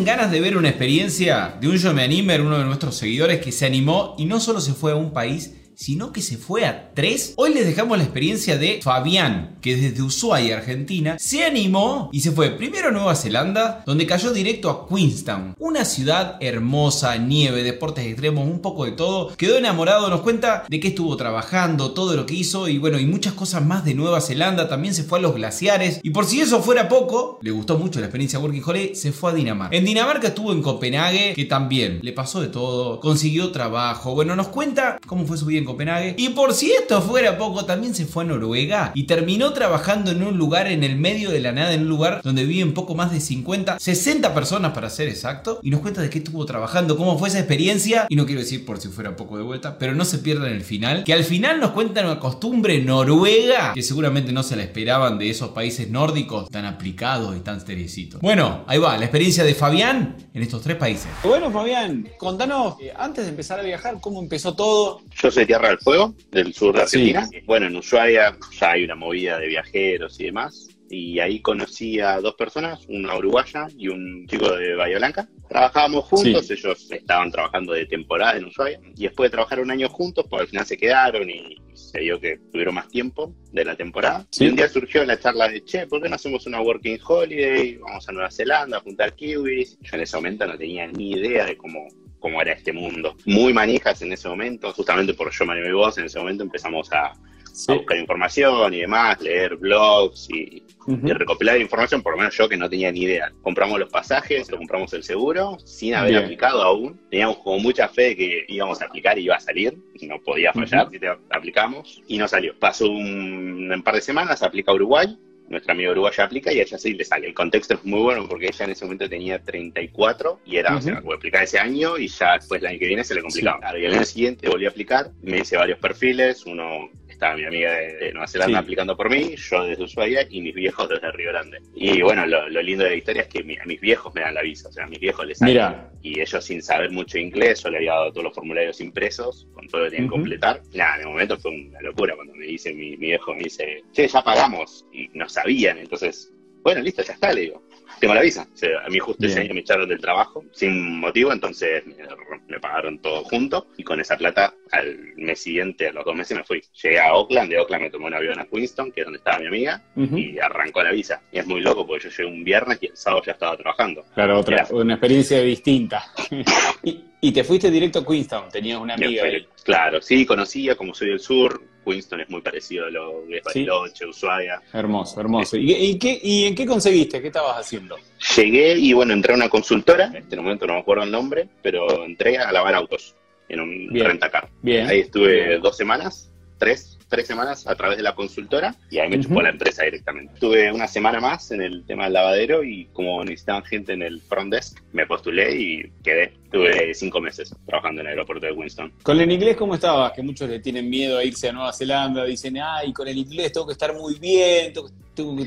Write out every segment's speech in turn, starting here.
¿Tienen ganas de ver una experiencia de un Yo Me Animer, uno de nuestros seguidores que se animó y no solo se fue a un país, sino que se fue a tres. Hoy les dejamos la experiencia de Fabián, que desde Ushuaia, Argentina, se animó y se fue primero a Nueva Zelanda, donde cayó directo a Queenstown, una ciudad hermosa, nieve, deportes extremos, un poco de todo. Quedó enamorado, nos cuenta de qué estuvo trabajando, todo lo que hizo y bueno, y muchas cosas más de Nueva Zelanda. También se fue a los glaciares y por si eso fuera poco, le gustó mucho la experiencia Working Holiday, se fue a Dinamarca. En Dinamarca estuvo en Copenhague, que también le pasó de todo, consiguió trabajo. Bueno, nos cuenta cómo fue su vida en Copenhague. Y por si esto fuera poco, también se fue a Noruega y terminó trabajando en un lugar en el medio de la nada, en un lugar donde viven poco más de 50, 60 personas para ser exacto. Y nos cuenta de qué estuvo trabajando, cómo fue esa experiencia. Y no quiero decir por si fuera poco de vuelta, pero no se pierdan el final. Que al final nos cuentan una costumbre noruega que seguramente no se la esperaban de esos países nórdicos tan aplicados y tan seriecitos. Bueno, ahí va, la experiencia de Fabián en estos tres países. Bueno, Fabián, contanos, eh, antes de empezar a viajar, ¿cómo empezó todo? Yo soy Tierra del Fuego, del sur de Sí. Argentina. Bueno, en Ushuaia ya hay una movida de viajeros y demás. Y ahí conocí a dos personas, una uruguaya y un chico de Bahía Blanca. Trabajábamos juntos, ellos estaban trabajando de temporada en Ushuaia. Y después de trabajar un año juntos, pues al final se quedaron y se dio que tuvieron más tiempo de la temporada. Sí. Y un día surgió la charla de, che, ¿por qué no hacemos una working holiday? Vamos a Nueva Zelanda a juntar kiwis. Yo en ese momento no tenía ni idea de cómo cómo era este mundo. Muy manijas en ese momento, justamente por yo me animé vos, en ese momento empezamos a, a buscar información y demás, leer blogs y, recopilar información, por lo menos yo que no tenía ni idea. Compramos los pasajes, lo compramos el seguro, sin haber Bien. aplicado aún. Teníamos como mucha fe de que íbamos a aplicar y iba a salir, y no podía fallar si te aplicamos, y no salió. Pasó un, un par de semanas, aplica a Uruguay, nuestra amiga uruguaya aplica y a ella sí le sale. El contexto es muy bueno porque ella en ese momento tenía 34 y era, o sea, voy a aplicar ese año y ya después el año que viene se le complicaba. Claro, y el año siguiente volví a aplicar, me hice varios perfiles, uno estaba mi amiga de, de Nueva Zelanda Sí. aplicando por mí, yo desde Ushuaia y mis viejos desde Río Grande. Y bueno, lo, lo lindo de la historia es que mi- a mis viejos me dan la visa, o sea, a mis viejos les salen y ellos sin saber mucho inglés, yo le había dado todos los formularios impresos con todo lo que tenían que completar. Nada, en el momento fue una locura cuando me dice mi, mi viejo, me dice, che, ya pagamos. Y no sabían, entonces, bueno, listo, ya está, le digo. Tengo la visa. O sea, a mí justo ese año me echaron del trabajo sin motivo, entonces me, me pagaron todo junto y con esa plata al mes siguiente, a los dos meses me fui. Llegué a Oakland, de Oakland me tomé un avión a Queenstown, que es donde estaba mi amiga, y arrancó la visa. Y es muy loco porque yo llegué un viernes y el sábado ya estaba trabajando. Claro, otra, Era- una experiencia distinta. y, y te fuiste directo a Queenstown, tenías una amiga ahí. Claro, sí, conocía, como soy del sur, Queenstown es muy parecido a lo que es Sí. Bariloche, Ushuaia. Hermoso, hermoso. ¿Y, y qué, ¿Y en qué conseguiste? ¿Qué estabas haciendo? Llegué y bueno, entré a una consultora, en este momento no me acuerdo el nombre, pero entré a lavar autos en un rentacar. Bien. Ahí estuve Bien. dos semanas, tres, tres semanas a través de la consultora y ahí me chupó la empresa directamente. Estuve una semana más en el tema del lavadero y como necesitaban gente en el front desk, me postulé y quedé. Estuve cinco meses trabajando en el aeropuerto de Winston. ¿Con el inglés cómo estabas? Que muchos le tienen miedo a irse a Nueva Zelanda, dicen, ay, con el inglés tengo que estar muy bien, tengo que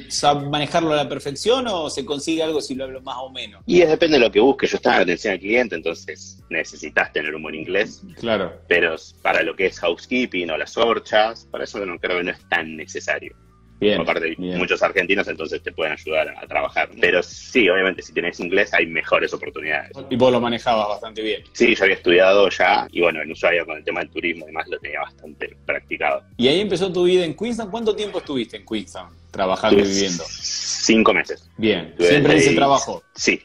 sab- manejarlo a la perfección o se consigue algo si lo hablo más o menos. Y es depende de lo que busques. Yo estaba en atención al cliente, entonces necesitas tener un buen inglés. Claro. Pero para lo que es housekeeping o las horchas, para eso no creo que no es tan necesario. Bien. Aparte, bien. muchos argentinos entonces te pueden ayudar a, a trabajar. Pero sí, obviamente, si tenés inglés hay mejores oportunidades. Y vos lo manejabas bastante bien. Sí, yo había estudiado ya y bueno, en Ushuaia con el tema del turismo y demás lo tenía bastante practicado. Y ahí empezó tu vida en Queenstown. ¿Cuánto tiempo estuviste en Queenstown? Trabajando y viviendo. Cinco meses. Bien. Siempre ese trabajo. Sí,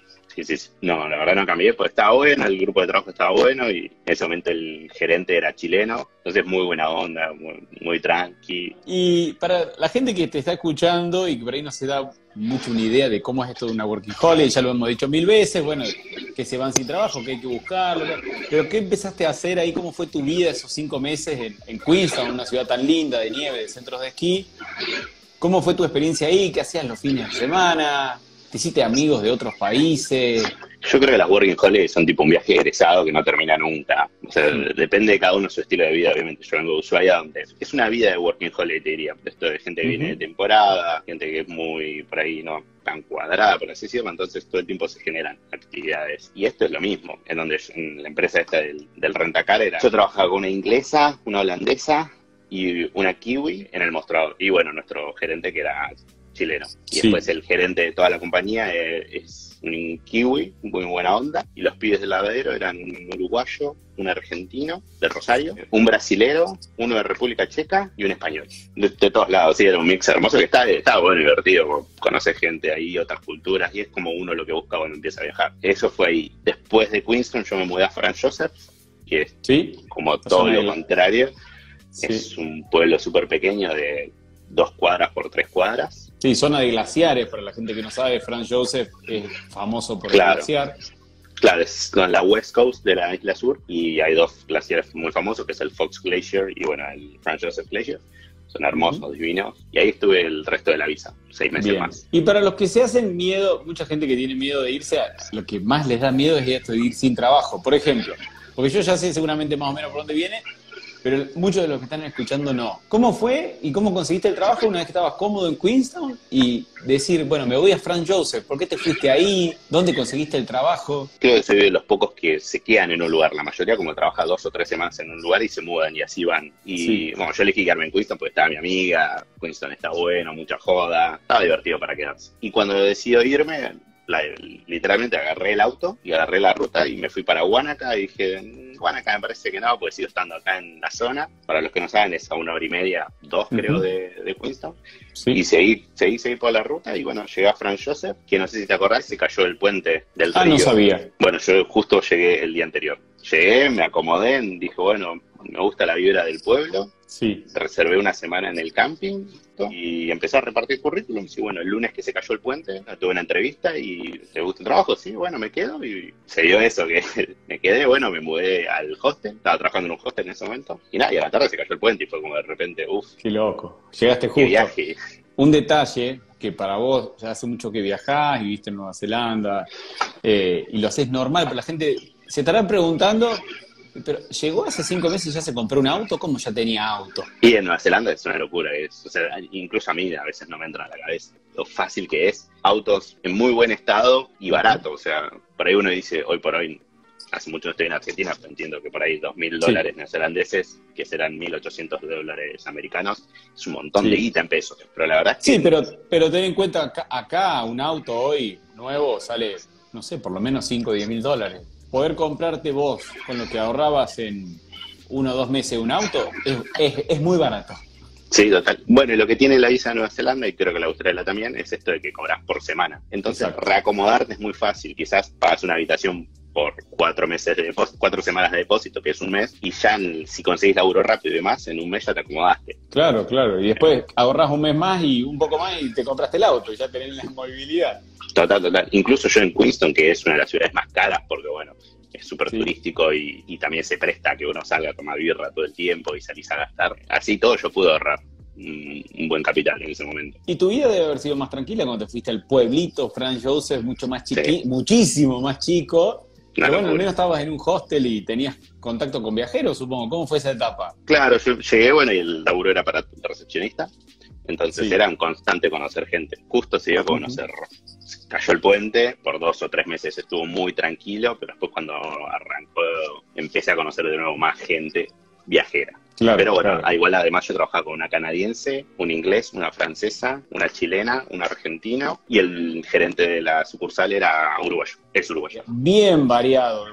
No, la verdad no cambié, porque estaba bueno, el grupo de trabajo estaba bueno y en ese momento el gerente era chileno, entonces muy buena onda, muy, muy tranqui. Y para la gente que te está escuchando y que por ahí no se da mucho una idea de cómo es esto de una working holiday, ya lo hemos dicho mil veces, bueno, que se van sin trabajo, que hay que buscarlo, pero ¿qué empezaste a hacer ahí? ¿Cómo fue tu vida esos cinco meses en, en Queenstown, una ciudad tan linda de nieve, de centros de esquí? ¿Cómo fue tu experiencia ahí? ¿Qué hacías los fines de semana? ¿Te hiciste amigos de otros países? Yo creo que las working holidays son tipo un viaje egresado que no termina nunca. O sea, depende de cada uno su estilo de vida, obviamente. Yo vengo de Ushuaia, donde es una vida de working holiday, te diría. Esto de gente que viene de temporada, gente que es muy, por ahí, no tan cuadrada, por así decirlo. Entonces, todo el tiempo se generan actividades. Y esto es lo mismo. En donde en la empresa esta del, del rentacar era. Yo trabajaba con una inglesa, una holandesa y una kiwi en el mostrador. Y bueno, nuestro gerente que era chileno. Y después el gerente de toda la compañía es un kiwi, muy buena onda, y los pibes del lavadero eran un uruguayo, un argentino de Rosario, un brasilero, uno de República Checa y un español. De, todos lados, sí, era un mix hermoso que está, está bueno, divertido, conocer gente ahí, otras culturas, y es como uno lo que busca cuando empieza a viajar. Eso fue ahí. Después de Queenston yo me mudé a Frank Joseph, que es ¿Sí? como todo lo contrario. Es un pueblo súper pequeño de dos cuadras por tres cuadras. Sí, zona de glaciares, para la gente que no sabe, Franz Joseph es famoso por el glaciar. Claro, es la West Coast de la isla sur y hay dos glaciares muy famosos, que es el Fox Glacier y bueno, el Franz Joseph Glacier. Son hermosos, divinos. Y ahí estuve el resto de la visa, seis meses más. Y para los que se hacen miedo, mucha gente que tiene miedo de irse, lo que más les da miedo es esto de ir sin trabajo. Por ejemplo, porque yo ya sé seguramente más o menos por dónde viene, pero muchos de los que están escuchando no. ¿Cómo fue y cómo conseguiste el trabajo una vez que estabas cómodo en Queenstown? Y decir, bueno, me voy a Frank Joseph, ¿por qué te fuiste ahí? ¿Dónde conseguiste el trabajo? Creo que soy de los pocos que se quedan en un lugar. La mayoría como trabaja dos o tres semanas en un lugar y se mudan y así van. Y bueno, yo elegí quedarme en Queenstown porque estaba mi amiga, Queenstown está bueno, mucha joda, estaba divertido para quedarse. Y cuando decido irme, literalmente agarré el auto y agarré la ruta y me fui para Huánaca y dije, mm, Huánaca me parece que no, porque sigo estando acá en la zona. Para los que no saben, es a una hora y media, dos creo, de, de Queenstown. Y seguí, seguí, seguí por la ruta y bueno, llegué a Frank Joseph, que no sé si te acordás, se cayó el puente del ah, no sabía. Bueno, yo justo llegué el día anterior. Llegué, me acomodé, dije, bueno, me gusta la vibra del pueblo. Sí. Reservé una semana en el camping y empecé a repartir currículum. Y bueno, el lunes que se cayó el puente, tuve una entrevista y ¿te gusta el trabajo? Sí, bueno, me quedo. Y se dio eso, que me quedé, bueno, me mudé al hostel. Estaba trabajando en un hostel en ese momento. Y nada, y a la tarde se cayó el puente y fue como de repente, uff. Qué loco. Llegaste justo. Viaje. Un detalle que para vos ya hace mucho que viajás y viste en Nueva Zelanda eh, y lo haces normal, pero la gente se estará preguntando pero llegó hace cinco meses y ya se compró un auto, ¿cómo ya tenía auto? Y en Nueva Zelanda es una locura, es, o sea, incluso a mí a veces no me entra a la cabeza lo fácil que es. Autos en muy buen estado y barato, o sea, por ahí uno dice, hoy por hoy, hace mucho no estoy en Argentina, pero entiendo que por ahí dos mil dólares neozelandeses, que serán 1.800 dólares americanos, es un montón de guita en pesos, pero la verdad es que... Sí, pero, pero ten en cuenta, acá, acá un auto hoy nuevo sale, no sé, por lo menos 5 o 10 mil dólares poder comprarte vos con lo que ahorrabas en uno o dos meses un auto es, muy barato. Sí, total. Bueno, y lo que tiene la visa de Nueva Zelanda, y creo que la Australia también, es esto de que cobras por semana. Entonces, reacomodarte es muy fácil. Quizás pagas una habitación por cuatro meses de cuatro semanas de depósito, que es un mes, y ya si conseguís laburo rápido y demás, en un mes ya te acomodaste. Claro, claro. Y después ahorras un mes más y un poco más y te compraste el auto, y ya tenés la movilidad. Total, total. Incluso yo en Queenston, que es una de las ciudades más caras, porque bueno, es súper turístico y, también se presta a que uno salga a tomar birra todo el tiempo y salís a gastar. Así todo yo pude ahorrar un, buen capital en ese momento. Y tu vida debe haber sido más tranquila cuando te fuiste al pueblito, Frank Joseph, mucho más chiquito, muchísimo más chico. Pero bueno, al menos estabas en un hostel y tenías contacto con viajeros, supongo. ¿Cómo fue esa etapa? Claro, yo llegué, bueno, y el laburo era para recepcionista. Entonces era un constante conocer gente. Justo se dio a conocer. Cayó el puente, por dos o tres meses estuvo muy tranquilo, pero después cuando arrancó empecé a conocer de nuevo más gente viajera. Pero bueno, igual además yo trabajaba con una canadiense, un inglés, una francesa, una chilena, un argentino y el gerente de la sucursal era uruguayo, es uruguayo. Bien variado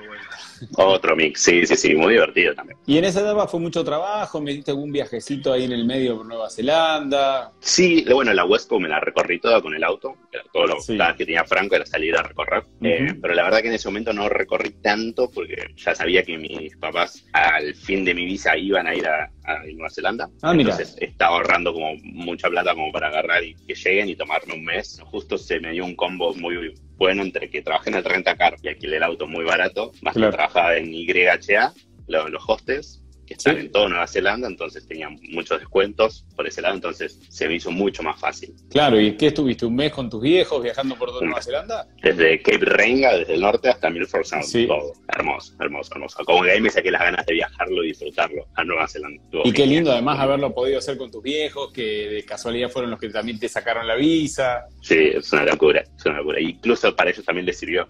otro mix, sí, sí, sí, muy divertido también. ¿Y en esa etapa fue mucho trabajo? ¿Me diste algún viajecito ahí en el medio por Nueva Zelanda? Sí, bueno, la West Coast me la recorrí toda con el auto, todo lo que tenía Franco era salir a recorrer, eh, pero la verdad que en ese momento no recorrí tanto porque ya sabía que mis papás al fin de mi visa iban a ir a, Nueva Zelanda, ah, entonces estaba ahorrando como mucha plata como para agarrar y que lleguen y tomarme un mes. Justo se me dio un combo muy bueno entre que trabajé en el rentacar y alquilé el auto muy barato, más que trabajaba en YHA, los, los hostels, que están en toda Nueva Zelanda, entonces tenían muchos descuentos por ese lado, entonces se me hizo mucho más fácil. Claro, ¿y qué estuviste? ¿Un mes con tus viejos viajando por toda Nueva Zelanda? Desde Cape Renga, desde el norte hasta Milford Sound, sí. todo. Hermoso, hermoso, hermoso. Como que ahí me saqué las ganas de viajarlo y disfrutarlo a Nueva Zelanda. y qué lindo además haberlo podido hacer con tus viejos, que de casualidad fueron los que también te sacaron la visa. Sí, es una locura, es una locura. Incluso para ellos también les sirvió.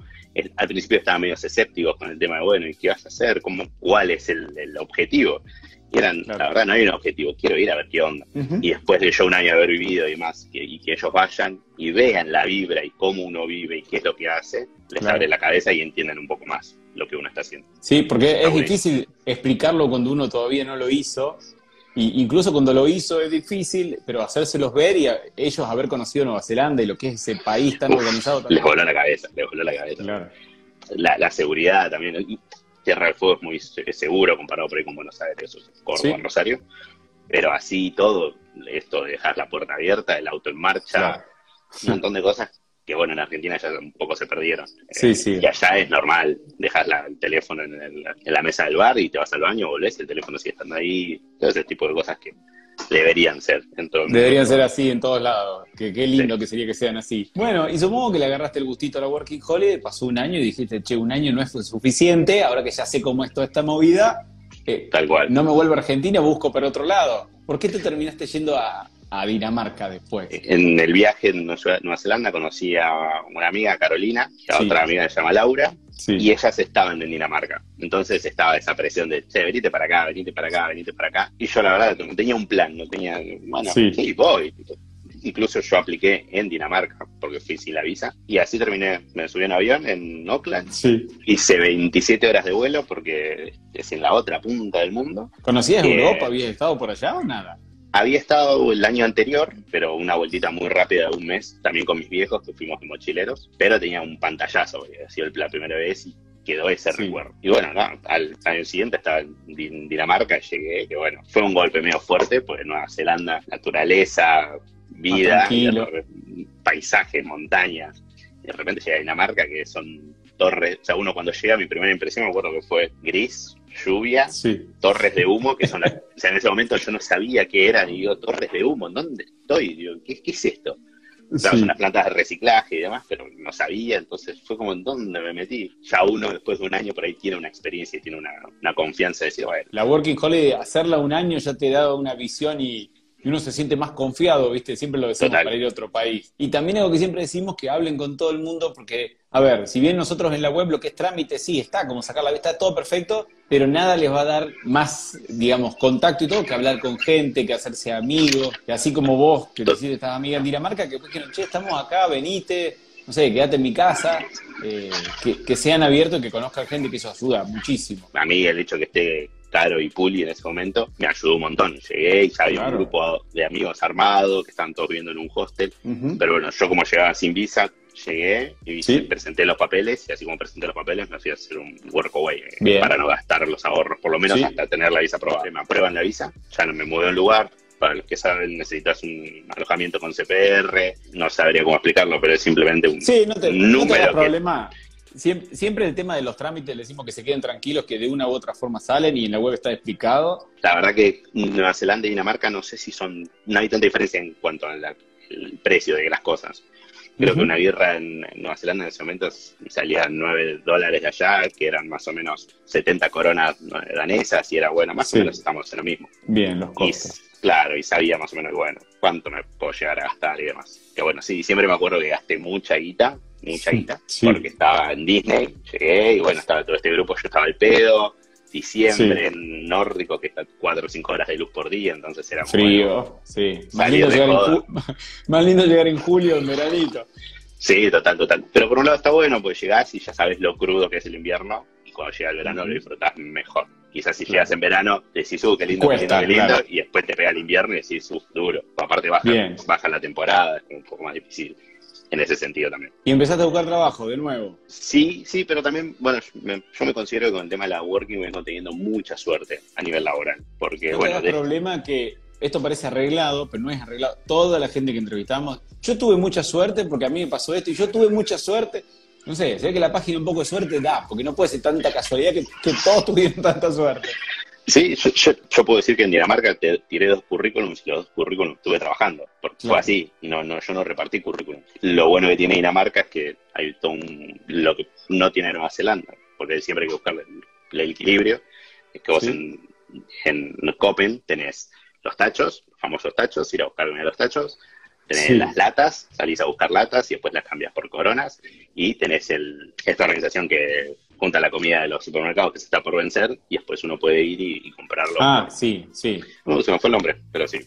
Al principio estaban medio escépticos con el tema de, bueno, ¿y qué vas a hacer? ¿Cómo, ¿Cuál es el, el objetivo? Eran, la verdad, no hay un objetivo, quiero ir a ver qué onda. Y después de yo un año haber vivido y más, que, y que ellos vayan y vean la vibra y cómo uno vive y qué es lo que hace, les abre la cabeza y entienden un poco más lo que uno está haciendo. Sí, porque es difícil explicarlo cuando uno todavía no lo hizo. Y incluso cuando lo hizo es difícil, pero hacérselos ver y ellos haber conocido Nueva Zelanda y lo que es ese país tan organizado. Les voló la cabeza, les voló la cabeza. La, la, seguridad también. Tierra del Fuego es muy seguro comparado por ahí con Buenos Aires, Córdoba, Rosario. Pero así todo, esto de dejar la puerta abierta, el auto en marcha, un montón de cosas que bueno, en Argentina ya un poco se perdieron. Sí, eh, sí. Y allá es normal, dejas el teléfono en, la mesa del bar y te vas al baño, volvés, el teléfono sigue estando ahí, todo ese tipo de cosas que deberían ser en todo Deberían ser así en todos lados. Que, qué lindo que sería que sean así. Bueno, y supongo que le agarraste el gustito a la Working Holiday, pasó un año y dijiste, che, un año no es suficiente, ahora que ya sé cómo es toda esta movida, eh, Tal cual. no me vuelvo a Argentina, busco para otro lado. ¿Por qué te terminaste yendo a, Dinamarca después? En el viaje en Nueva Zelanda conocí a una amiga, Carolina, y a otra amiga que se llama Laura, y ellas estaban en Dinamarca. Entonces estaba esa presión de, che, venite para acá, venite para acá, venite para acá. Y yo la verdad no tenía un plan, no tenía, bueno, sí, voy. Incluso yo apliqué en Dinamarca porque fui sin la visa. Y así terminé, me subí en avión en Auckland. Sí. Hice 27 horas de vuelo porque es en la otra punta del mundo. ¿Conocías Europa? ¿Habías estado por allá o nada? Había estado el año anterior, pero una vueltita muy rápida de un mes, también con mis viejos, que fuimos de mochileros, pero tenía un pantallazo, porque había sido la primera vez y quedó ese recuerdo. Y bueno, al año siguiente estaba en Dinamarca, llegué, que bueno, fue un golpe medio fuerte, pues Nueva Zelanda, naturaleza, vida, paisajes, montañas. Y de repente llegué a Dinamarca, que son torres, o sea, uno cuando llega, mi primera impresión me acuerdo que fue gris, lluvia, torres de humo, que son las, o sea, en ese momento yo no sabía qué eran, y digo, torres de humo, ¿dónde estoy? Digo, ¿qué, es esto? O sea, son unas plantas de reciclaje y demás, pero no sabía, entonces fue como en dónde me metí. Ya uno después de un año por ahí tiene una experiencia y tiene una, una confianza de decir, bueno. La Working Holiday, hacerla un año ya te da una visión y, y uno se siente más confiado, ¿viste? Siempre lo decimos para ir a otro país. Y también algo que siempre decimos, que hablen con todo el mundo, porque, a ver, si bien nosotros en la web lo que es trámite, sí, está, como sacar la vista, todo perfecto, pero nada les va a dar más, digamos, contacto y todo que hablar con gente, que hacerse amigos, que así como vos, que hiciste esta amiga en Dinamarca, que después dijeron, che, estamos acá, venite, no sé, quédate en mi casa, eh, que, que, sean abiertos que conozcan gente, que eso ayuda muchísimo. A mí el hecho que esté Caro y Puli en ese momento, me ayudó un montón. Llegué y ya había un grupo de amigos armados que estaban todos viviendo en un hostel. Pero bueno, yo como llegaba sin visa, llegué y presenté los papeles y así como presenté los papeles me fui a hacer un workaway eh, para no gastar los ahorros, por lo menos hasta tener la visa aprobada. Me aprueban la visa, ya no me muevo un lugar, para los que saben, necesitas un alojamiento con CPR. No sabría cómo explicarlo, pero es simplemente un, sí, no te, número. problema. Siempre, el tema de los trámites le decimos que se queden tranquilos, que de una u otra forma salen y en la web está explicado. La verdad que Nueva Zelanda y Dinamarca no sé si son, no hay tanta diferencia en cuanto al precio de las cosas. Creo que una birra en, Nueva Zelanda en ese momento salía 9 dólares de allá, que eran más o menos 70 coronas danesas, y era bueno, más o menos estamos en lo mismo. Bien, los costos. claro, y sabía más o menos, bueno, cuánto me puedo llegar a gastar y demás. Que bueno, sí, siempre me acuerdo que gasté mucha guita mucha guita, porque estaba en Disney, llegué y bueno, estaba todo este grupo, yo estaba al pedo, diciembre en nórdico, que está 4 o 5 horas de luz por día, entonces era frío, sí. Más lindo, llegar en julio, en veranito. Sí, total, total. Pero por un lado está bueno, porque llegás y ya sabes lo crudo que es el invierno, y cuando llega el verano lo disfrutás mejor. Quizás si llegas en verano, decís, uh, qué lindo, qué lindo, qué lindo, y después te pega el invierno y decís, uh, duro. Aparte baja, baja la temporada, es un poco más difícil en ese sentido también. ¿Y empezaste a buscar trabajo de nuevo? Sí, sí, pero también, bueno, yo me considero que con el tema de la working vengo teniendo mucha suerte a nivel laboral. Porque, bueno. El problema que esto parece arreglado, pero no es arreglado. Toda la gente que entrevistamos, yo tuve mucha suerte porque a mí me pasó esto y yo tuve mucha suerte. No sé, sé que la página un poco de suerte da, porque no puede ser tanta casualidad que, todos tuvieron tanta suerte. Sí, yo, puedo decir que en Dinamarca te tiré dos currículums y los dos currículums estuve trabajando. Porque fue así. No, no, yo no repartí currículum. Lo bueno que tiene Dinamarca es que hay todo un, lo que no tiene Nueva Zelanda. Porque siempre hay que buscar el, equilibrio. Es que vos en, en Copen tenés los tachos, los famosos tachos, ir a buscar uno de los tachos. Tenés las latas, salís a buscar latas y después las cambias por coronas. Y tenés el, esta organización que junta la comida de los supermercados que se está por vencer y después uno puede ir y, comprarlo. Ah, sí, sí. No, se me fue el nombre, pero sí.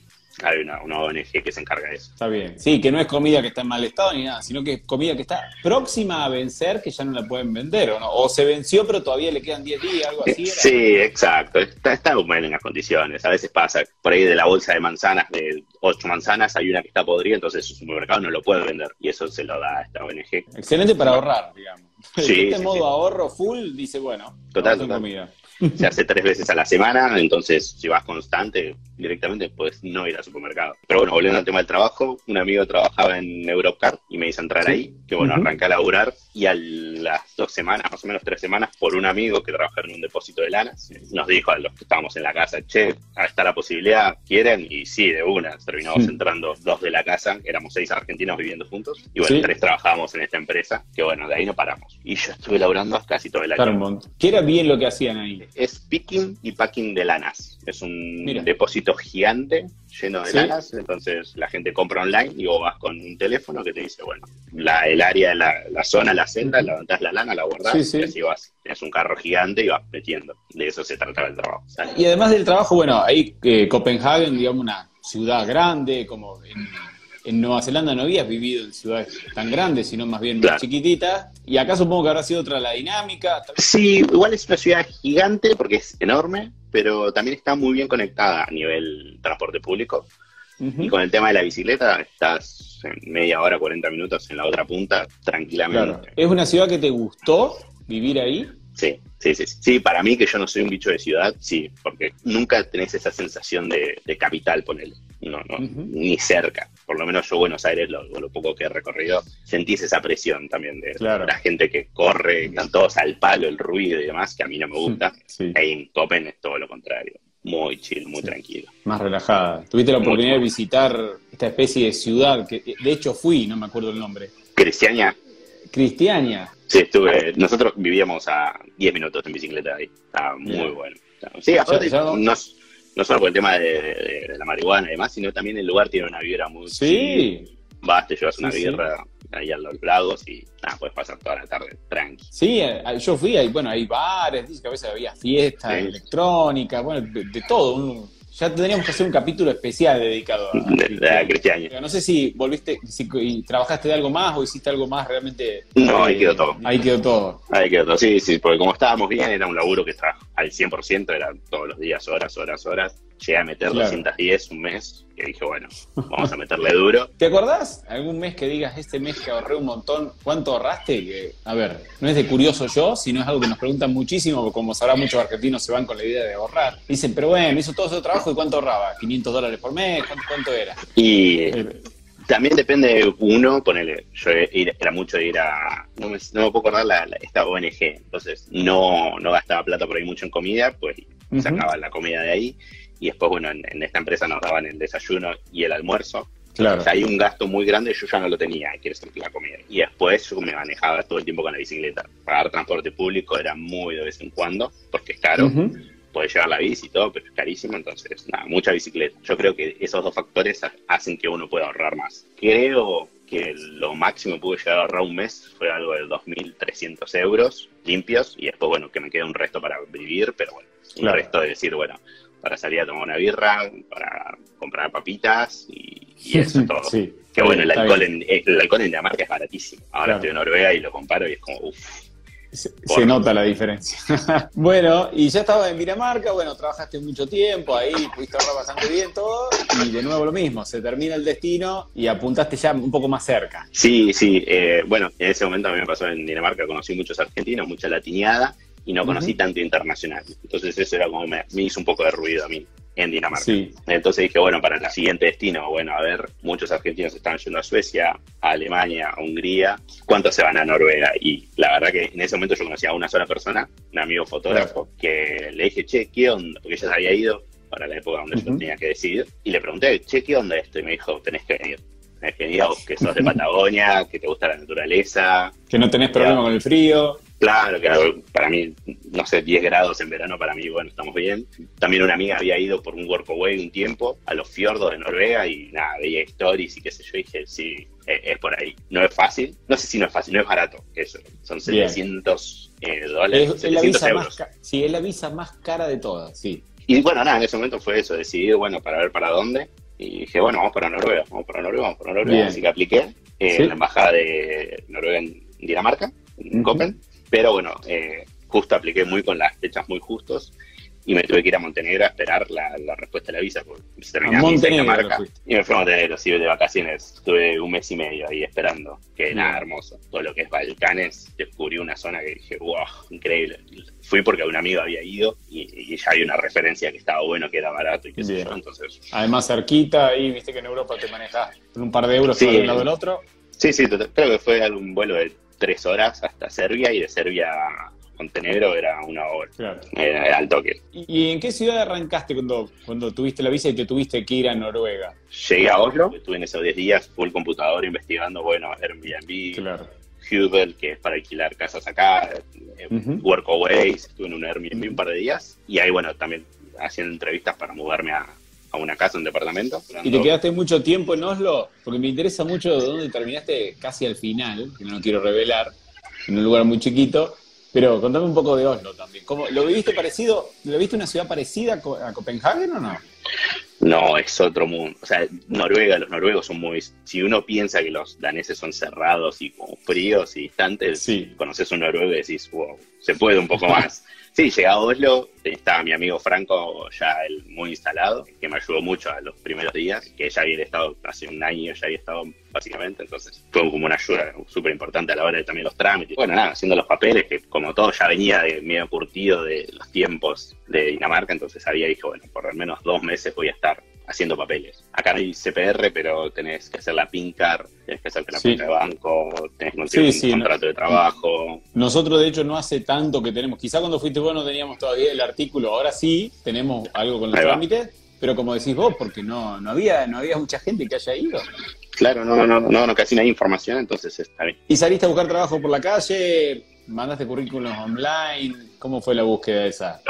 Hay una, una, ONG que se encarga de eso. Está bien. Sí, que no es comida que está en mal estado ni nada, sino que es comida que está próxima a vencer, que ya no la pueden vender, ¿o no? O se venció, pero todavía le quedan 10 días, algo así. Sí, exacto. Está, está en las condiciones. A veces pasa, por ahí de la bolsa de manzanas, de 8 manzanas, hay una que está podrida, entonces su supermercado no lo puede vender. Y eso se lo da a esta ONG. Excelente para ahorrar, digamos. Sí, este modo ahorro full dice, bueno, total, total. comida. Se hace tres veces a la semana, entonces si vas constante, directamente puedes no ir al supermercado. Pero bueno, volviendo al tema del trabajo, un amigo trabajaba en Europcar y me hizo entrar ahí, que bueno, arranqué a laburar y a las dos semanas, más o menos tres semanas, por un amigo que trabajaba en un depósito de lanas, nos dijo a los que estábamos en la casa, che, está la posibilidad, ¿quieren? Y sí, de una, terminamos entrando dos de la casa, éramos seis argentinos viviendo juntos, y bueno, tres trabajábamos en esta empresa, que bueno, de ahí no paramos. Y yo estuve laburando casi todo el año. ¿Qué era bien lo que hacían ahí? Es picking y packing de lanas. Es un depósito gigante lleno de lanas, entonces la gente compra online y vos vas con un teléfono que te dice, bueno, la, el área, la, la zona, la celda, levantás la lana, la guardás y así vas. Tienes un carro gigante y vas metiendo. De eso se trataba el trabajo. Y además del trabajo, bueno, ahí eh, Copenhagen, digamos, una ciudad grande, como en en Nueva Zelanda no habías vivido en ciudades tan grandes, sino más bien más chiquititas. Y acá supongo que habrá sido otra la dinámica. Sí, igual es una ciudad gigante porque es enorme, pero también está muy bien conectada a nivel transporte público. Y con el tema de la bicicleta, estás en media hora, 40 minutos en la otra punta, tranquilamente. ¿Es una ciudad que te gustó vivir ahí? Sí, sí, sí, sí. para mí que yo no soy un bicho de ciudad, sí, porque nunca tenés esa sensación de, capital, ponele. No, no, ni cerca. Por lo menos yo Buenos Aires, lo, lo poco que he recorrido, sentís esa presión también de, la gente que corre, están todos al palo, el ruido y demás, que a mí no me gusta. Sí. en Copen es todo lo contrario. Muy chill, muy tranquilo. Más relajada. Tuviste la oportunidad de visitar esta especie de ciudad, que de hecho fui, no me acuerdo el nombre. Cristiania. Cristiania. Sí, estuve. Nosotros vivíamos a 10 minutos en bicicleta ahí. Estaba muy bueno. Sí, aparte, no, no, solo por el tema de, la marihuana y demás, sino también el lugar tiene una vibra muy. Sí. Vas, te llevas una birra ahí a los lagos y nada, puedes pasar toda la tarde tranqui. Sí, eh, yo fui ahí, bueno, hay bares, dice que a veces había fiestas electrónicas, bueno, de, todo. Un, ya tendríamos que hacer un capítulo especial dedicado a, de, No sé si volviste, si y trabajaste de algo más o hiciste algo más realmente. No, ahí quedó todo. Ahí quedó todo. Ahí quedó todo, sí, sí, porque como estábamos bien, era un laburo que estaba al 100%, era todos los días, horas, horas, horas. Llegué a meter 210 un mes, que dije, bueno, vamos a meterle duro. ¿Te acordás algún mes que digas, este mes que ahorré un montón, cuánto ahorraste? Que, a ver, no es de curioso yo, sino es algo que nos preguntan muchísimo, porque como sabrá muchos argentinos se van con la idea de ahorrar. Dicen, pero bueno, hizo todo ese trabajo y cuánto ahorraba, 500 dólares por mes, ¿cuánto, era? Y... Eh, también depende de uno, ponele, yo era mucho de ir a, no me, no me puedo acordar la, esta ONG, entonces no, no gastaba plata por ahí mucho en comida, pues sacaba la comida de ahí y después, bueno, en, esta empresa nos daban el desayuno y el almuerzo. Claro. O sea, hay un gasto muy grande, yo ya no lo tenía, quiero decir, la comida. Y después yo me manejaba todo el tiempo con la bicicleta. Pagar transporte público era muy de vez en cuando, porque es caro. Puedes llevar la bici y todo, pero es carísimo, entonces, nada, mucha bicicleta. Yo creo que esos dos factores hacen que uno pueda ahorrar más. Creo que lo máximo que pude llegar a ahorrar un mes fue algo de 2.300 euros limpios y después, bueno, que me queda un resto para vivir, pero bueno, un resto de decir, bueno, para salir a tomar una birra, para comprar papitas y, eso todo. que bueno, el alcohol, en, el alcohol en Dinamarca es baratísimo. Ahora estoy en Noruega y lo comparo y es como, uff. Se, nota la diferencia. bueno, y ya estaba en Dinamarca, bueno, trabajaste mucho tiempo, ahí pudiste ahorrar bastante bien todo, y de nuevo lo mismo, se termina el destino y apuntaste ya un poco más cerca. Sí, sí, eh, bueno, en ese momento a mí me pasó en Dinamarca, conocí muchos argentinos, mucha latineada, y no conocí tanto internacional. Entonces eso era como me, hizo un poco de ruido a mí. en Dinamarca. Entonces dije, bueno, para el siguiente destino, bueno, a ver, muchos argentinos están yendo a Suecia, a Alemania, a Hungría, ¿cuántos se van a Noruega? Y la verdad que en ese momento yo conocía a una sola persona, un amigo fotógrafo, que le dije, che, ¿qué onda? Porque ella se había ido para la época donde yo tenía que decidir, y le pregunté, che, ¿qué onda esto? Y me dijo, tenés que venir. Tenés que venir, que sos de Patagonia, que te gusta la naturaleza. Que no tenés problema con el frío. Claro, que para mí, no sé, 10 grados en verano, para mí, bueno, estamos bien. También una amiga había ido por un workaway un tiempo a los fiordos de Noruega y nada, veía stories y qué sé yo, y dije, sí, es, por ahí. No es fácil, no sé si no es fácil, no es barato, eso, son 700 eh, dólares, es, 700 euros. sí, es la visa más cara de todas, sí. Y bueno, nada, en ese momento fue eso, decidir, bueno, para ver para dónde. Y dije, bueno, vamos para Noruega, vamos para Noruega, vamos para Noruega. Así que apliqué en la embajada de Noruega en Dinamarca, en Copenhague pero bueno, eh, justo apliqué muy con las fechas muy justos y me tuve que ir a Montenegro a esperar la, respuesta de la visa. Porque se terminaba Montenegro, marca, y me fui a Montenegro, sí, de vacaciones. Estuve un mes y medio ahí esperando. Que nada, hermoso. Todo lo que es Balcanes, descubrí una zona que dije, wow, increíble. Fui porque un amigo había ido y, ya hay una referencia que estaba bueno, que era barato y qué sé yo. Entonces, Además, cerquita, ahí viste que en Europa te manejas un par de euros sí, de un lado del otro. Sí, sí, creo que fue algún vuelo de tres horas hasta Serbia y de Serbia a Montenegro era una hora. Claro. Era, al toque. ¿Y, en qué ciudad arrancaste cuando, cuando tuviste la visa y te tuviste que ir a Noruega? Llegué a Oslo, estuve en esos 10 días full computador investigando, bueno, Airbnb, claro. Hubel, que es para alquilar casas acá, uh Workaways, estuve en un Airbnb un par de días y ahí, bueno, también haciendo entrevistas para mudarme a, a una casa, un departamento. ¿Y te quedaste mucho tiempo en Oslo? Porque me interesa mucho dónde terminaste casi al final, que no quiero revelar, en un lugar muy chiquito. Pero contame un poco de Oslo también. ¿Cómo, ¿Lo viste parecido? ¿Lo viste una ciudad parecida a Copenhague o no? No, es otro mundo. O sea, Noruega, los noruegos son muy. Si uno piensa que los daneses son cerrados y como fríos y distantes, sí. conoces un noruego y decís, wow, se puede un poco más. Sí, llegué a Oslo, estaba mi amigo Franco ya él muy instalado, que me ayudó mucho a los primeros días, que ya había estado hace un año, ya había estado básicamente, entonces fue como una ayuda súper importante a la hora de también los trámites. Bueno, nada, haciendo los papeles, que como todo ya venía de medio curtido de los tiempos de Dinamarca, entonces había dicho, bueno, por al menos dos meses voy a estar haciendo papeles. Acá no hay CPR, pero tenés que hacer la PINCAR, tenés que hacerte la cuenta de banco, tenés que conseguir un contrato de trabajo. Nosotros, de hecho, no hace tanto que tenemos, quizá cuando fuiste vos no teníamos todavía el artículo, ahora sí tenemos algo con los trámites, pero como decís vos, porque no, no, había, no había mucha gente que haya ido. Claro, no, no, no, no, casi no hay información, entonces está bien. ¿Y saliste a buscar trabajo por la calle? ¿Mandaste currículos online? ¿Cómo fue la búsqueda esa?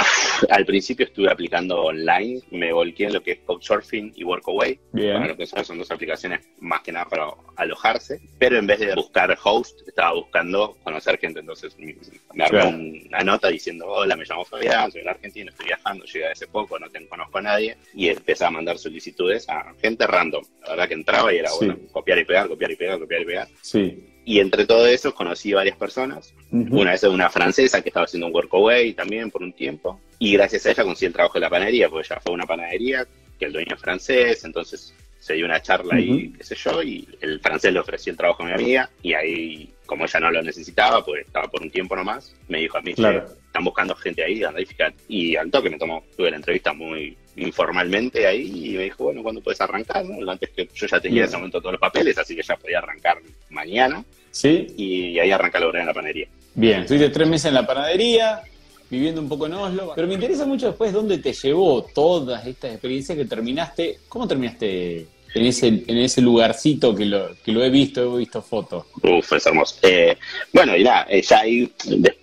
Al principio estuve aplicando online, me volqué en lo que es Couchsurfing y Workaway. Bien. lo que son, dos aplicaciones más que nada para alojarse, pero en vez de buscar host, estaba buscando conocer gente. Entonces me armé una nota diciendo: Hola, me llamo Fabián, soy en Argentina, estoy viajando, llegué hace poco, no te conozco a nadie. Y empecé a mandar solicitudes a gente random. La verdad que entraba y era bueno, copiar y pegar, copiar y pegar, copiar y pegar. Sí. Y entre todo eso conocí varias personas. Una vez una francesa que estaba haciendo un workaway también por un tiempo. Y gracias a ella conseguí el trabajo de la panadería, porque ya fue una panadería que el dueño es francés, entonces se dio una charla ahí, qué sé yo, y el francés le ofreció el trabajo a mi amiga, y ahí, como ella no lo necesitaba, pues estaba por un tiempo nomás, me dijo a mí, claro. están buscando gente ahí, anda y fíjate. Y al toque me tomó, tuve la entrevista muy informalmente ahí, y me dijo, bueno, ¿cuándo puedes arrancar? Antes que yo ya tenía en ese momento todos los papeles, así que ya podía arrancar mañana. Sí. Y ahí arranca la obra en la panadería. Bien, estuviste tres meses en la panadería, viviendo un poco en Oslo. Pero me interesa mucho después dónde te llevó todas estas experiencias que terminaste. ¿Cómo terminaste en ese, en ese lugarcito que lo, que lo he visto, he visto fotos? Uf, es hermoso. Eh, bueno, y nada, eh, ya ahí,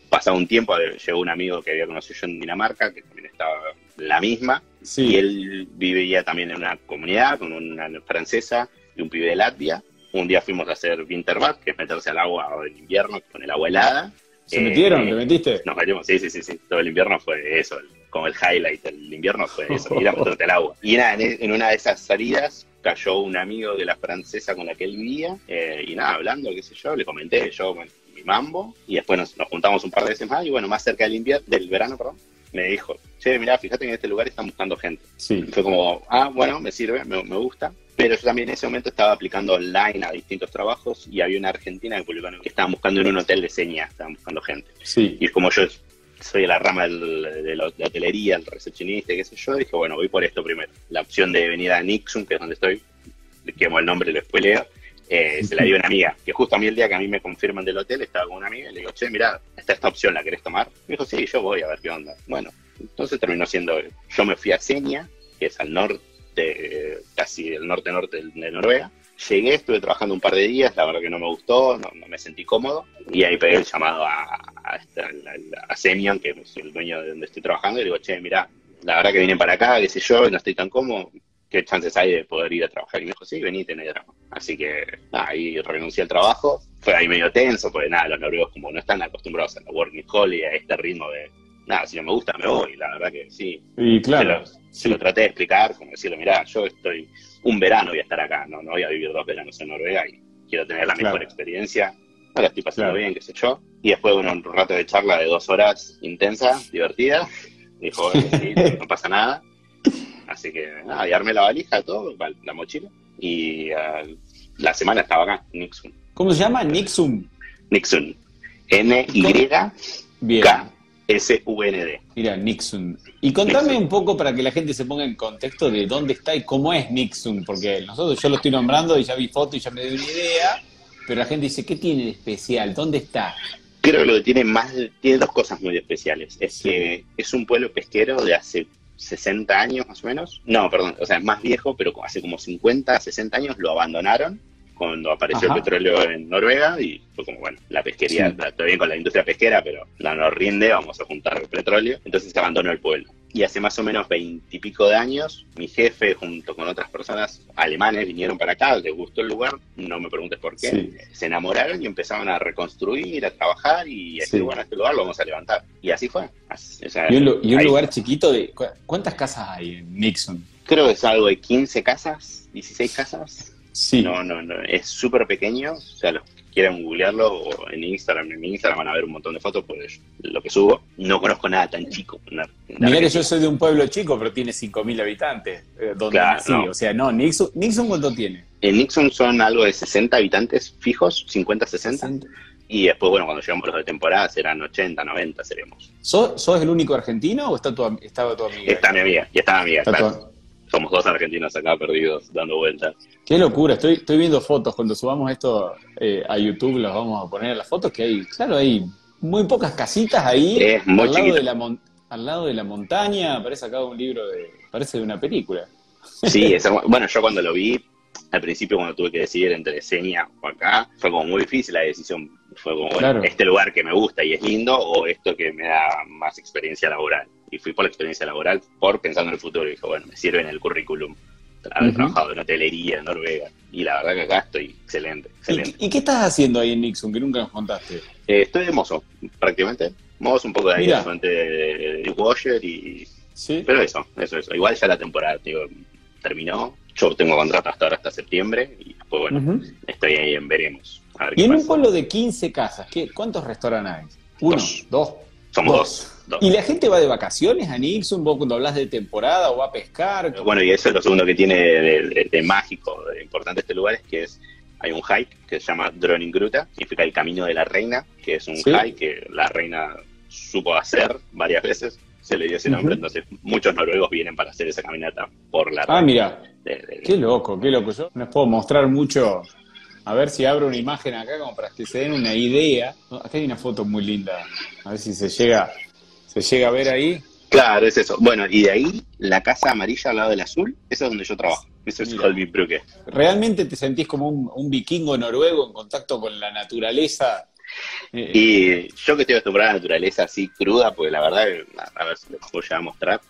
pasado un tiempo, llegó un amigo que había conocido yo en Dinamarca, que también estaba la misma. Sí. Y él vivía también en una comunidad con una francesa y un pibe de Latvia. Un día fuimos a hacer winterbath, que es meterse al agua en invierno con el agua helada. ¿Se metieron? ¿Te metiste? Nos metimos, sí, sí, sí, sí. Todo el invierno fue eso, como el highlight del invierno fue eso, ir a meterte al agua. Y nada, en, una de esas salidas cayó un amigo de la francesa con la que él vivía, eh, y nada, hablando, qué sé yo, le comenté yo mi mambo, y después nos, juntamos un par de veces más, y bueno, más cerca del invierno, del verano, perdón, me dijo, che, mira, fíjate que en este lugar están buscando gente. Sí. fue como, ah, bueno, me sirve, me, me gusta. Pero yo también en ese momento estaba aplicando online a distintos trabajos y había una argentina que publicó que estaban buscando en un hotel de señas, estaban buscando gente. Sí. Y como yo soy de la rama del- de, la, hotelería, el recepcionista, qué sé yo, dije, bueno, voy por esto primero. La opción de venir a Nixon, que es donde estoy, le quemo el nombre, lo spoileo, eh, se la dio una amiga, que justo a mí el día que a mí me confirman del hotel, estaba con una amiga y le digo, che, mira, está esta opción, ¿la querés tomar? Me dijo, sí, yo voy a ver qué onda. Bueno, entonces terminó siendo, yo me fui a Senia, que es al norte, casi el norte-norte de, Noruega. Llegué, estuve trabajando un par de días, la verdad que no me gustó, no, no me sentí cómodo, y ahí pegué el llamado a, a, a- Semion, que es el dueño de donde estoy trabajando, y le digo, che, mira, la verdad que vine para acá, qué sé yo, no estoy tan cómodo, ¿qué chances hay de poder ir a trabajar? Y me dijo, sí, venite, no hay drama. Así que nada, ahí renuncié al trabajo. Fue ahí medio tenso, porque nada, los noruegos como no están acostumbrados a la working holiday, a este ritmo de, nada, si no me gusta, me voy. La verdad que sí. Y claro, Se lo, se lo traté de explicar, como decirle, mira, yo estoy un verano voy a estar acá, no, no voy a vivir dos veranos en Noruega y quiero tener la mejor experiencia. No la estoy pasando Claro. bien, qué sé yo. Y después, bueno, un rato de charla de dos horas intensa, divertida. Dijo, sí, no pasa nada. Así que nada, y armé la valija, todo, la la mochila. Y ah, la semana estaba acá, Nixon. ¿cómo se llama? Nixon. Bien. N-Y-K-S-U-N-D. Mira, Nixon. Y contame un poco para que la gente se ponga en contexto de dónde está y cómo es Nixon, porque nosotros yo lo estoy nombrando y ya vi foto y ya me doy una idea, pero la gente dice, ¿qué tiene de especial? ¿Dónde está? Creo que lo que tiene más, tiene dos cosas muy especiales. Es Sí. que es un pueblo pesquero de hace 60 años más o menos. No, perdón, o sea, más viejo, pero hace como 50, 60 años lo abandonaron cuando apareció Ajá. el petróleo en Noruega y fue como, bueno, la pesquería, Sí. está bien con la industria pesquera, pero no nos rinde, vamos a juntar el petróleo. Entonces se abandonó el pueblo. Y hace más o menos veintipico de años, mi jefe junto con otras personas alemanes vinieron para acá, les gustó el lugar, no me preguntes por qué, Sí. se enamoraron y empezaron a reconstruir, a trabajar y este Sí. lugar, este lugar lo vamos a levantar. Y así fue. Así- o sea, Y un, y lugar chiquito de... ¿cu- ¿Cuántas casas hay en Nixon? Creo que es algo de 15 casas, 16 casas. Sí. No, no, no, es súper pequeño. O sea, los quieran googlearlo o en Instagram, en mi Instagram van a ver un montón de fotos por lo que subo. No conozco nada tan chico. Ar- en Mirá que yo soy de un pueblo chico, pero tiene 5.000 habitantes. eh, donde Claro, nací. no. O sea, no, Nixon, Nixon ¿cuánto tiene? En Nixon son algo de 60 habitantes fijos, 50, 60. Y después, bueno, cuando llegamos los de temporada serán 80, 90 seremos. ¿Sos, sos el único argentino o está tu, estaba tu amiga? Está mi amiga, y está mi amiga, Está claro. Somos dos argentinos acá perdidos, dando vueltas. Qué locura, estoy, estoy viendo fotos. Cuando subamos esto eh, a YouTube, las vamos a poner las fotos que hay. Claro, hay muy pocas casitas ahí. Es muy al, lado de la al lado de la montaña, parece acá un libro de. Parece de una película. Sí, es bueno, yo cuando lo vi, al principio cuando tuve que decidir entre Senia o acá, fue como muy difícil la decisión. Fue como, bueno, Claro. este lugar que me gusta y es lindo o esto que me da más experiencia laboral. Y fui por la experiencia laboral por pensando en el futuro y dije, bueno, me sirve en el currículum haber trabajado en hotelería en Noruega. Y la verdad que acá estoy excelente, excelente. ¿Y, y qué estás haciendo ahí en Nixon que nunca nos contaste? Eh, estoy de mozo, prácticamente. Mozo, un poco de ahí, ayudante de, de washer y ¿Sí? Pero eso, eso, eso. Igual ya la temporada, digo, terminó. Yo tengo contrato hasta ahora, hasta septiembre. Y después, bueno, Ujú. estoy ahí en veremos. A ver Y qué en un pueblo de 15 casas, ¿qué, ¿cuántos restaurantes hay? Uno, Dos. dos. Somos dos. ¿Y la gente va de vacaciones a Nixon? ¿Vos cuando hablas de temporada o va a pescar? Bueno, y eso es lo segundo que tiene de, de- de mágico, de importante este lugar, es que es hay un hike que se llama Dronningruta, significa el camino de la reina, que es un Sí. hike que la reina supo hacer varias veces, se le dio ese nombre, entonces muchos noruegos vienen para hacer esa caminata por la Ah, reina. mira, De- de- qué loco, qué loco. Yo no les puedo mostrar mucho. A ver si abro una imagen acá como para que se den una idea. Acá hay una foto muy linda. A ver si se llega, se llega a ver ahí. Claro, es eso. Bueno, y de ahí la casa amarilla al lado del azul, eso es donde yo trabajo. Eso es. Holby Brugge. ¿Realmente te sentís como un, un vikingo noruego en contacto con la naturaleza? Eh, Y yo que estoy acostumbrado a la naturaleza así cruda, pues la verdad, a ver si les puedo llegar a mostrar.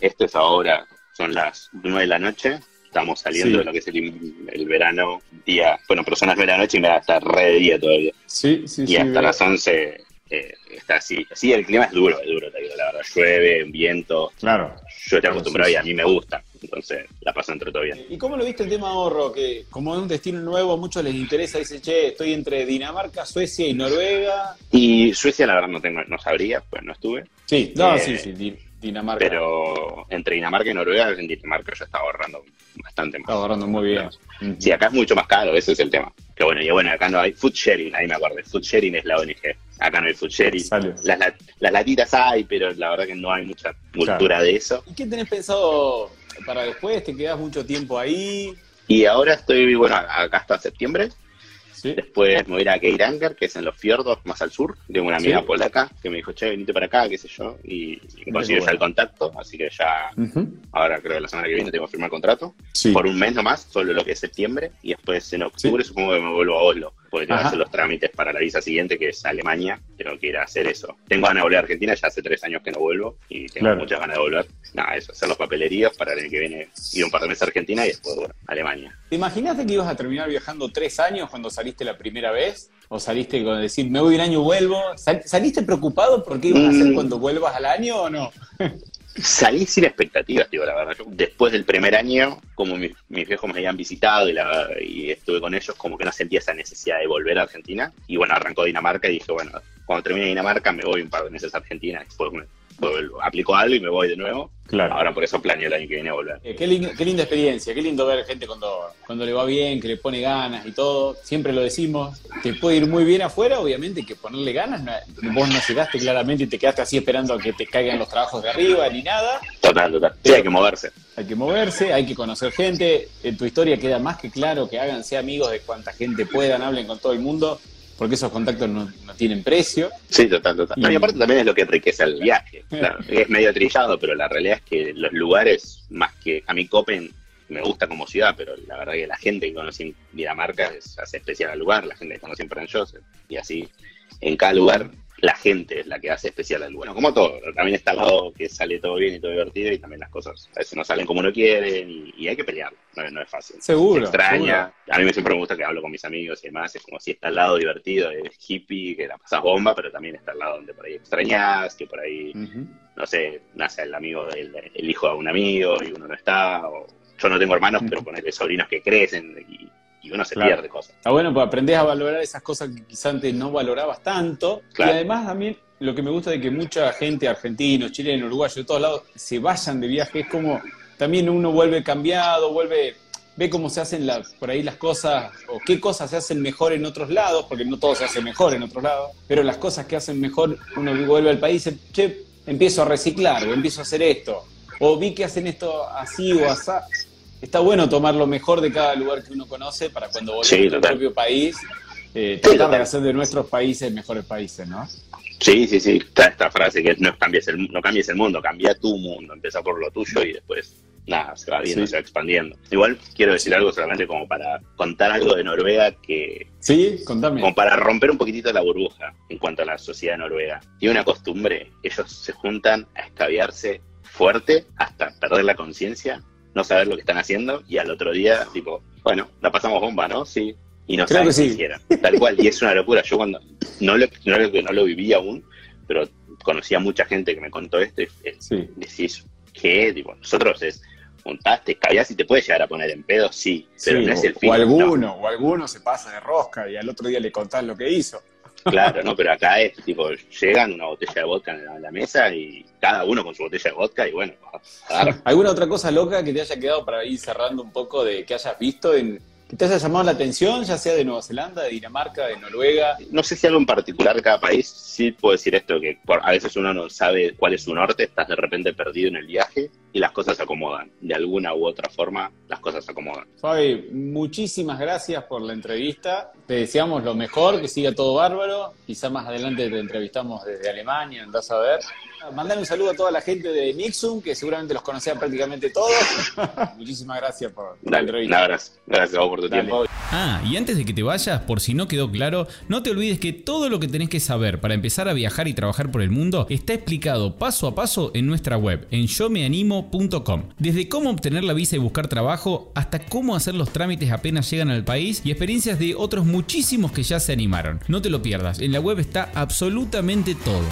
Esto es ahora, son las 9 de la noche, estamos saliendo Sí. de lo que es el, el verano, día, bueno, pero son las 9 de la noche y me da hasta re de día todavía. sí, sí, Y sí. hasta veo. las 11 eh, está así. Sí, el clima es duro, es duro, te digo, la verdad, llueve, viento, Claro. yo estoy Claro, acostumbrado sí, y a mí me gusta, entonces la paso entre todo bien. ¿Y cómo lo viste el tema ahorro? Que como es un destino nuevo, a muchos les interesa. Dicen, che, estoy entre Dinamarca, Suecia y Noruega. Y Suecia, la verdad, no tengo, no sabría, pues no estuve. Sí, no, Eh, sí, sí, Dinamarca. Pero entre Dinamarca y Noruega, en Dinamarca yo estaba ahorrando bastante más. Está ahorrando muy bien. Sí, acá es mucho más caro, ese es el tema. Que bueno, y bueno, acá no hay food sharing, ahí me acuerdo. Food sharing es la ONG. acá no hay food sharing. Las, las, latitas hay, pero la verdad que no hay mucha cultura de eso. ¿Y qué tenés pensado para después? ¿Te quedas mucho tiempo ahí? Y ahora estoy, bueno, acá hasta septiembre. Después me voy a ir a Geiranger, que es en los fiordos, más al sur. Tengo una amiga polaca que me dijo, che, venite para acá, qué sé yo. Y, y consigues ya el contacto. Así que ya, ahora creo que la semana que viene tengo que firmar contrato. Por un mes nomás, solo lo que es septiembre. Y después en octubre supongo que me vuelvo a Oslo porque tengo que hacer los trámites para la visa siguiente, que es Alemania. Tengo que ir a hacer eso. Tengo ganas de volver a Argentina, ya hace tres años que no vuelvo y tengo muchas ganas de volver. Nada, eso, hacer los papeleríos para el año que viene ir un par de meses a Argentina y después, bueno, Alemania. ¿Te imaginaste que ibas a terminar viajando tres años cuando saliste la primera vez? ¿O saliste con decir, me voy un año, vuelvo? ¿Saliste preocupado por qué ibas a hacer mm. cuando vuelvas al año o no? salí sin expectativas, digo, la verdad. después del primer año, como mis, viejos me habían visitado y, estuve con ellos, como que no sentía esa necesidad de volver a Argentina. Y bueno, arrancó Dinamarca y dije, bueno, cuando termine Dinamarca me voy un par de meses a Argentina. Después aplico algo y me voy de nuevo. Claro. Ahora por eso planeo el año que viene a volver. Eh, qué, linda experiencia, qué lindo ver gente cuando, cuando le va bien, que le pone ganas y todo. Siempre lo decimos, te puede ir muy bien afuera, obviamente que ponerle ganas. vos no llegaste claramente y te quedaste así esperando a que te caigan los trabajos de arriba ni nada. Total, total. Sí, hay que moverse. Hay que moverse, hay que conocer gente. En tu historia queda más que claro que háganse amigos de cuanta gente puedan, hablen con todo el mundo porque esos contactos no, tienen precio. Sí, total, total. Y, aparte también es lo que enriquece el viaje. es medio trillado, pero la realidad es que los lugares, más que a mí Copen me gusta como ciudad, pero la verdad que la gente que conoce Dinamarca es, hace especial al lugar, la gente que conoce en Joseph, y así en cada lugar la gente es la que hace especial al bueno, como todo, también está al lado que sale todo bien y todo divertido y también las cosas a veces no salen como uno quiere y, hay que pelear, no, es fácil. Seguro. extraña, a mí me siempre me gusta que hablo con mis amigos y demás, es como si está al lado divertido, es hippie, que la pasas bomba, pero también está al lado donde por ahí extrañas, que por ahí, no sé, nace el amigo, el hijo de un amigo y uno no está, o yo no tengo hermanos, pero ponerle sobrinos que crecen y y uno se pierde cosas. Está bueno, pues aprendés a valorar esas cosas que quizás antes no valorabas tanto. Y además también lo que me gusta de que mucha gente, argentinos, chilenos, uruguayos, de todos lados, se vayan de viaje, es como también uno vuelve cambiado, vuelve, ve cómo se hacen por ahí las cosas, o qué cosas se hacen mejor en otros lados, porque no todo se hace mejor en otros lados, pero las cosas que hacen mejor, uno vuelve al país y dice, che, empiezo a reciclar, o empiezo a hacer esto, o vi que hacen esto así o así está bueno tomar lo mejor de cada lugar que uno conoce para cuando volvemos a propio país, eh, tratar de hacer de nuestros países mejores países, ¿no? Sí, sí, sí, está esta frase que no cambies el, no cambies el mundo, cambia tu mundo, empieza por lo tuyo y después nada, se va viendo, se va expandiendo. Igual quiero decir algo solamente como para contar algo de Noruega que... Sí, contame. Como para romper un poquitito la burbuja en cuanto a la sociedad noruega. Tiene una costumbre, ellos se juntan a escabiarse fuerte hasta perder la conciencia no saber lo que están haciendo y al otro día, tipo, bueno, la pasamos bomba, ¿no? Sí. Y no saben qué hicieron. Tal cual. Y es una locura. Yo cuando no lo, no, no lo viví aún, pero conocía mucha gente que me contó esto y sí. decís, ¿qué? Tipo, nosotros es juntaste, cabías y te puedes llegar a poner en pedo, sí, pero no es el fin. O alguno, o alguno se pasa de rosca y al otro día le contás lo que hizo. Claro, no, pero acá es tipo, llegan una botella de vodka en la, mesa y cada uno con su botella de vodka y bueno, ¿Alguna otra cosa loca que te haya quedado para ir cerrando un poco de que hayas visto en, que te haya llamado la atención, ya sea de Nueva Zelanda, de Dinamarca, de Noruega? No sé si algo en particular de cada país, sí puedo decir esto, que a veces uno no sabe cuál es su norte, estás de repente perdido en el viaje y las cosas se acomodan. De alguna u otra forma, las cosas se acomodan. Fabi, muchísimas gracias por la entrevista. Te deseamos lo mejor, que siga todo bárbaro. Quizá más adelante te entrevistamos desde Alemania, andás a ver. Mandar un saludo a toda la gente de Nixum, que seguramente los conocía prácticamente todos. Muchísimas gracias por la entrevista. gracias. Gracias por tu tiempo. Ah, y antes de que te vayas, por si no quedó claro, no te olvides que todo lo que tenés que saber para empezar a viajar y trabajar por el mundo está explicado paso a paso en nuestra web, en Desde cómo obtener la visa y buscar trabajo, hasta cómo hacer los trámites apenas llegan al país y experiencias de otros muchísimos que ya se animaron. No te lo pierdas, en la web está absolutamente todo.